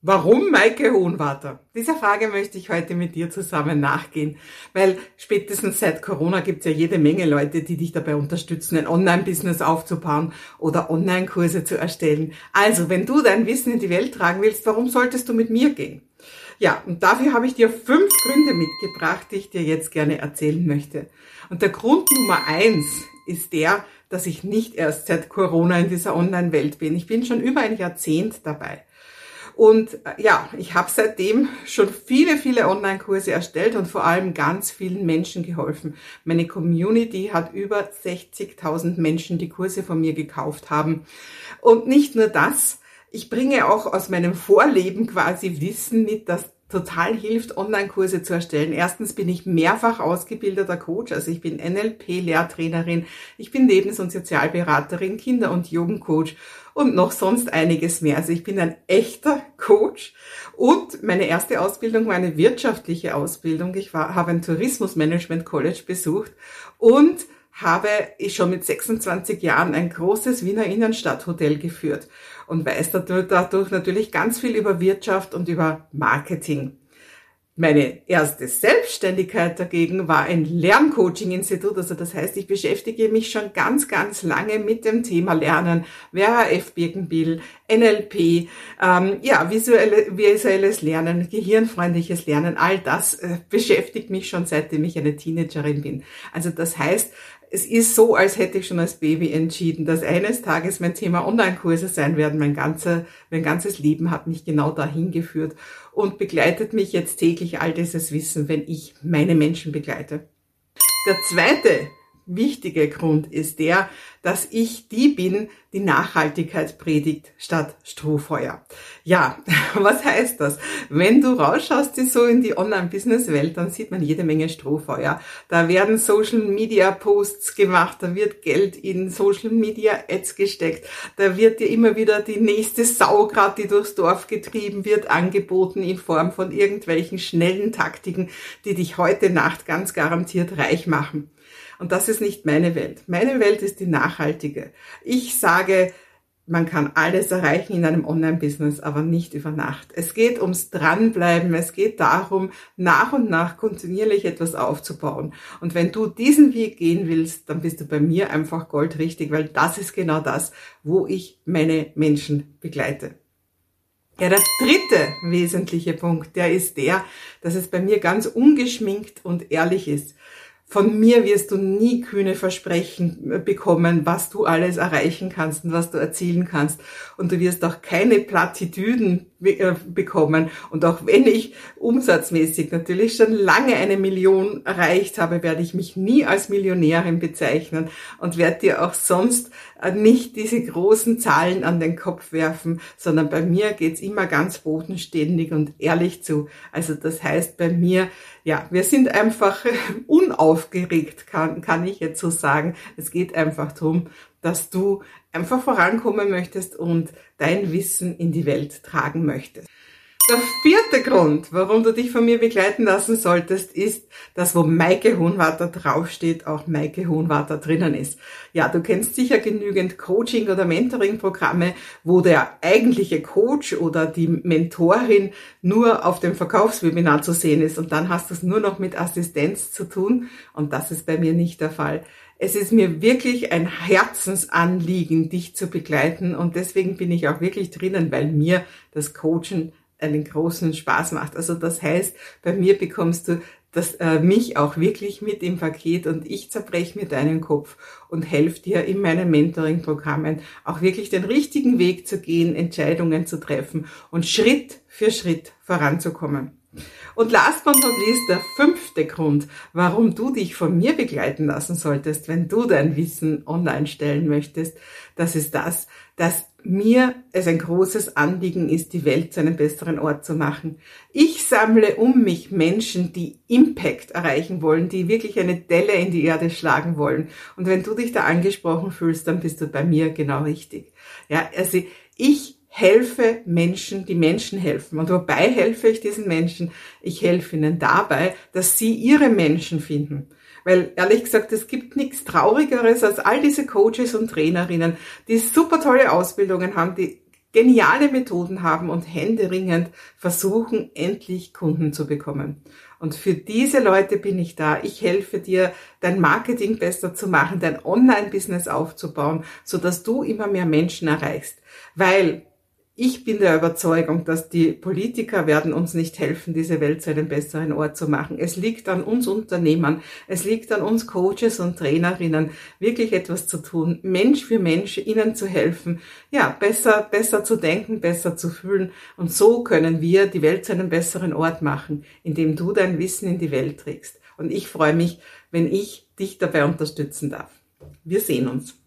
Warum Maike Hohenwarter? Dieser Frage möchte ich heute mit dir zusammen nachgehen, weil spätestens seit Corona gibt es ja jede Menge Leute, die dich dabei unterstützen, ein Online-Business aufzubauen oder Online-Kurse zu erstellen. Also, wenn du dein Wissen in die Welt tragen willst, warum solltest du mit mir gehen? Ja, und dafür habe ich dir fünf Gründe mitgebracht, die ich dir jetzt gerne erzählen möchte. Und der Grund Nummer eins ist der, dass ich nicht erst seit Corona in dieser Online-Welt bin. Ich bin schon über ein Jahrzehnt dabei. Und äh, ja, ich habe seitdem schon viele, viele Online-Kurse erstellt und vor allem ganz vielen Menschen geholfen. Meine Community hat über 60.000 Menschen, die Kurse von mir gekauft haben. Und nicht nur das, ich bringe auch aus meinem Vorleben quasi Wissen mit, das total hilft, Online-Kurse zu erstellen. Erstens bin ich mehrfach ausgebildeter Coach, also ich bin NLP-Lehrtrainerin, ich bin Lebens- und Sozialberaterin, Kinder- und Jugendcoach und noch sonst einiges mehr. Also ich bin ein echter Coach und meine erste Ausbildung war eine wirtschaftliche Ausbildung. Ich war, habe ein Tourismusmanagement College besucht und habe ich schon mit 26 Jahren ein großes Wiener Innenstadthotel geführt und weiß dadurch natürlich ganz viel über Wirtschaft und über Marketing. Meine erste Selbstständigkeit dagegen war ein Lerncoaching-Institut. Also das heißt, ich beschäftige mich schon ganz, ganz lange mit dem Thema Lernen, WHF Birkenbill, NLP, ähm, ja, visuelle, visuelles Lernen, gehirnfreundliches Lernen, all das äh, beschäftigt mich schon seitdem ich eine Teenagerin bin. Also das heißt, es ist so, als hätte ich schon als Baby entschieden, dass eines Tages mein Thema Online-Kurse sein werden. Mein, ganzer, mein ganzes Leben hat mich genau dahin geführt und begleitet mich jetzt täglich all dieses Wissen, wenn ich meine Menschen begleite. Der zweite wichtige Grund ist der, dass ich die bin, die Nachhaltigkeit predigt statt Strohfeuer. Ja, was heißt das? Wenn du rausschaust so in die Online-Business-Welt, dann sieht man jede Menge Strohfeuer. Da werden Social-Media-Posts gemacht, da wird Geld in Social-Media-Ads gesteckt, da wird dir immer wieder die nächste Saugrad, die durchs Dorf getrieben wird, angeboten in Form von irgendwelchen schnellen Taktiken, die dich heute Nacht ganz garantiert reich machen. Und das ist nicht meine Welt. Meine Welt ist die nachhaltige. Ich sage, man kann alles erreichen in einem Online-Business, aber nicht über Nacht. Es geht ums Dranbleiben. Es geht darum, nach und nach kontinuierlich etwas aufzubauen. Und wenn du diesen Weg gehen willst, dann bist du bei mir einfach goldrichtig, weil das ist genau das, wo ich meine Menschen begleite. Ja, der dritte wesentliche Punkt, der ist der, dass es bei mir ganz ungeschminkt und ehrlich ist. Von mir wirst du nie kühne Versprechen bekommen, was du alles erreichen kannst und was du erzielen kannst. Und du wirst auch keine Plattitüden äh, bekommen. Und auch wenn ich umsatzmäßig natürlich schon lange eine Million erreicht habe, werde ich mich nie als Millionärin bezeichnen und werde dir auch sonst äh, nicht diese großen Zahlen an den Kopf werfen, sondern bei mir geht's immer ganz bodenständig und ehrlich zu. Also das heißt bei mir, ja, wir sind einfach unaufgeregt, kann, kann ich jetzt so sagen. Es geht einfach darum, dass du einfach vorankommen möchtest und dein Wissen in die Welt tragen möchtest. Der vierte Grund, warum du dich von mir begleiten lassen solltest, ist, dass wo Maike Hohenwarter draufsteht, auch Maike Hohenwarter drinnen ist. Ja, du kennst sicher genügend Coaching- oder Mentoring-Programme, wo der eigentliche Coach oder die Mentorin nur auf dem Verkaufswebinar zu sehen ist und dann hast du es nur noch mit Assistenz zu tun und das ist bei mir nicht der Fall. Es ist mir wirklich ein Herzensanliegen, dich zu begleiten und deswegen bin ich auch wirklich drinnen, weil mir das Coachen einen großen Spaß macht. Also das heißt, bei mir bekommst du das, äh, mich auch wirklich mit im Paket und ich zerbreche mir deinen Kopf und helfe dir in meinen Mentoring-Programmen auch wirklich den richtigen Weg zu gehen, Entscheidungen zu treffen und Schritt für Schritt voranzukommen. Und last but not least, der fünfte Grund, warum du dich von mir begleiten lassen solltest, wenn du dein Wissen online stellen möchtest, das ist das, dass mir es ein großes Anliegen ist, die Welt zu einem besseren Ort zu machen. Ich sammle um mich Menschen, die Impact erreichen wollen, die wirklich eine Delle in die Erde schlagen wollen. Und wenn du dich da angesprochen fühlst, dann bist du bei mir genau richtig. Ja, also ich helfe Menschen, die Menschen helfen. Und wobei helfe ich diesen Menschen? Ich helfe ihnen dabei, dass sie ihre Menschen finden. Weil ehrlich gesagt, es gibt nichts Traurigeres als all diese Coaches und Trainerinnen, die super tolle Ausbildungen haben, die geniale Methoden haben und händeringend versuchen, endlich Kunden zu bekommen. Und für diese Leute bin ich da. Ich helfe dir, dein Marketing besser zu machen, dein Online-Business aufzubauen, so dass du immer mehr Menschen erreichst. Weil ich bin der Überzeugung, dass die Politiker werden uns nicht helfen, diese Welt zu einem besseren Ort zu machen. Es liegt an uns Unternehmern, es liegt an uns Coaches und Trainerinnen, wirklich etwas zu tun, Mensch für Mensch ihnen zu helfen, ja, besser, besser zu denken, besser zu fühlen. Und so können wir die Welt zu einem besseren Ort machen, indem du dein Wissen in die Welt trägst. Und ich freue mich, wenn ich dich dabei unterstützen darf. Wir sehen uns.